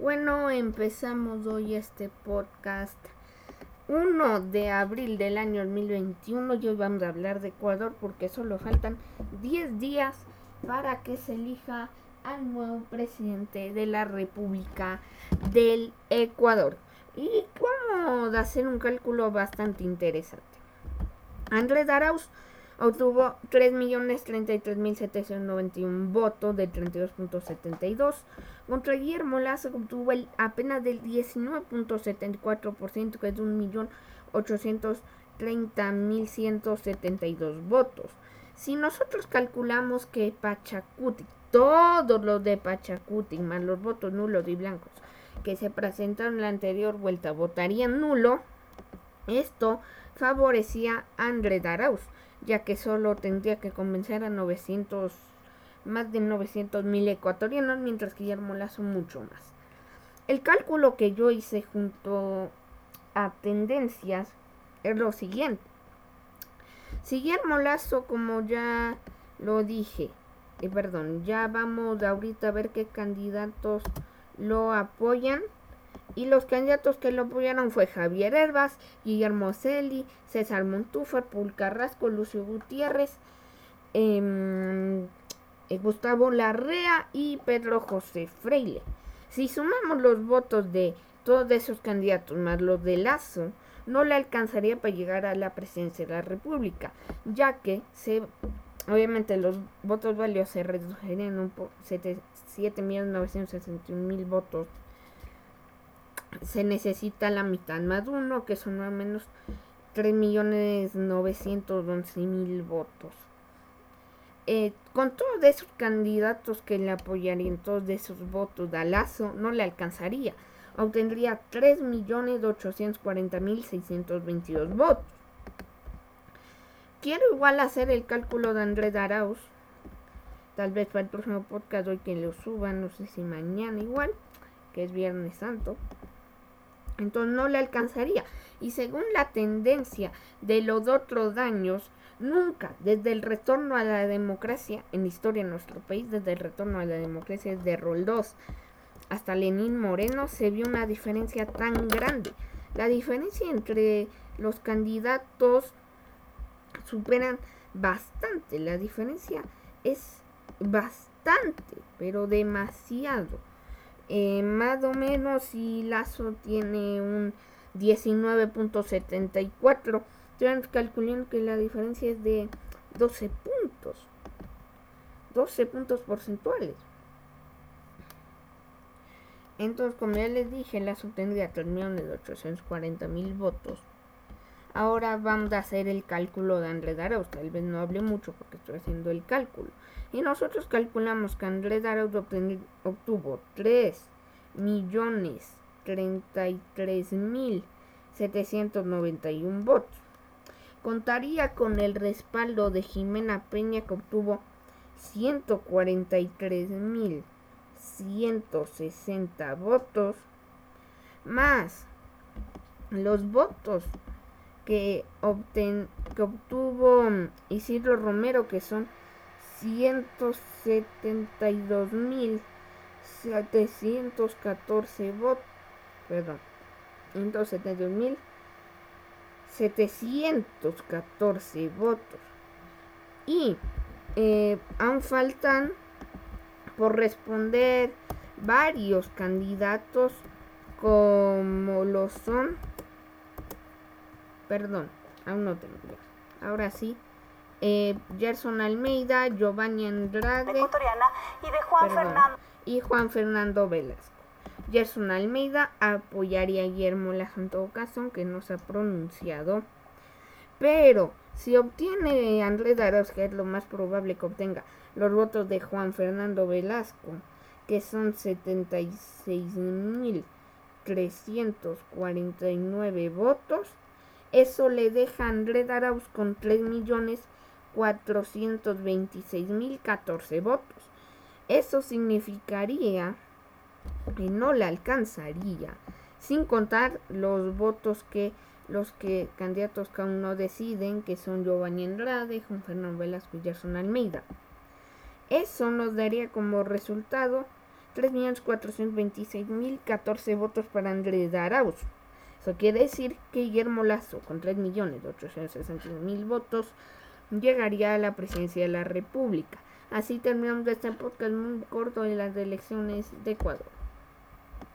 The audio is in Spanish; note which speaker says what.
Speaker 1: Bueno, empezamos hoy este podcast 1 de abril del año 2021 y hoy vamos a hablar de Ecuador porque solo faltan 10 días para que se elija al nuevo presidente de la República del Ecuador. Y vamos a hacer un cálculo bastante interesante. Andrés Arauz obtuvo 3.033.791 votos del 32.72. Contra Guillermo Lazo obtuvo el, apenas del 19.74%, que es 1.830.172 votos. Si nosotros calculamos que Pachacuti, todos los de Pachacuti, más los votos nulos y blancos que se presentaron en la anterior vuelta, votarían nulo, esto favorecía a Andrés Arauz ya que solo tendría que convencer a 900, más de 900 mil ecuatorianos, mientras que Guillermo Lazo mucho más. El cálculo que yo hice junto a tendencias es lo siguiente. Si Guillermo Lazo, como ya lo dije, eh, perdón, ya vamos ahorita a ver qué candidatos lo apoyan. Y los candidatos que lo apoyaron fue Javier Herbas, Guillermo Celi, César Montúfar, Paul Carrasco, Lucio Gutiérrez, em, eh, Gustavo Larrea y Pedro José Freile. Si sumamos los votos de todos esos candidatos más los de Lazo, no le alcanzaría para llegar a la presidencia de la República, ya que se, obviamente los votos válidos se reducirían un por 7.961.000 votos se necesita la mitad más uno, que son al menos 3.911.000 votos. Eh, con todos esos candidatos que le apoyarían, todos esos votos de Lazo, no le alcanzaría. Obtendría 3.840.622 votos. Quiero igual hacer el cálculo de Andrés Arauz. Tal vez para el próximo podcast hoy que lo suba, no sé si mañana igual, que es Viernes Santo entonces no le alcanzaría. Y según la tendencia de los otros daños, nunca, desde el retorno a la democracia en la historia de nuestro país, desde el retorno a la democracia de Roldós hasta Lenín Moreno, se vio una diferencia tan grande. La diferencia entre los candidatos superan bastante. La diferencia es bastante, pero demasiado. Eh, más o menos si Lazo tiene un 19.74, están calculando que la diferencia es de 12 puntos. 12 puntos porcentuales. Entonces, como ya les dije, Lazo tendría 3.840.000 votos. Ahora vamos a hacer el cálculo de Andrés Arauz. Tal vez no hable mucho porque estoy haciendo el cálculo. Y nosotros calculamos que Andrés Arauz obtuvo 3 millones 33 mil 791 votos. Contaría con el respaldo de Jimena Peña que obtuvo 143 mil 160 votos más los votos que, obten, que obtuvo Isidro Romero que son 172.714 votos. Perdón. 172.714 votos. Y eh, aún faltan por responder varios candidatos como lo son. Perdón, aún no tengo. Ahora sí eh, Gerson Almeida, Giovanni Andrade
Speaker 2: y de Juan Fernando
Speaker 1: y Juan Fernando Velasco. Gerson Almeida apoyaría a Guillermo Lazo en todo caso, aunque no se ha pronunciado. Pero si obtiene Andrés Arauz, que es lo más probable que obtenga los votos de Juan Fernando Velasco, que son 76.349 votos, eso le deja a Andrés Arauz con 3 millones 426.014 votos. Eso significaría que no le alcanzaría, sin contar los votos que los que candidatos aún no deciden, que son Giovanni Andrade, Juan Fernando Velasco y Almeida. Eso nos daría como resultado 3.426.014 votos para Andrés Arauz. Eso quiere decir que Guillermo Lazo, con 3.861.000 votos, llegaría a la presidencia de la República. Así terminamos este podcast muy corto de las elecciones de Ecuador.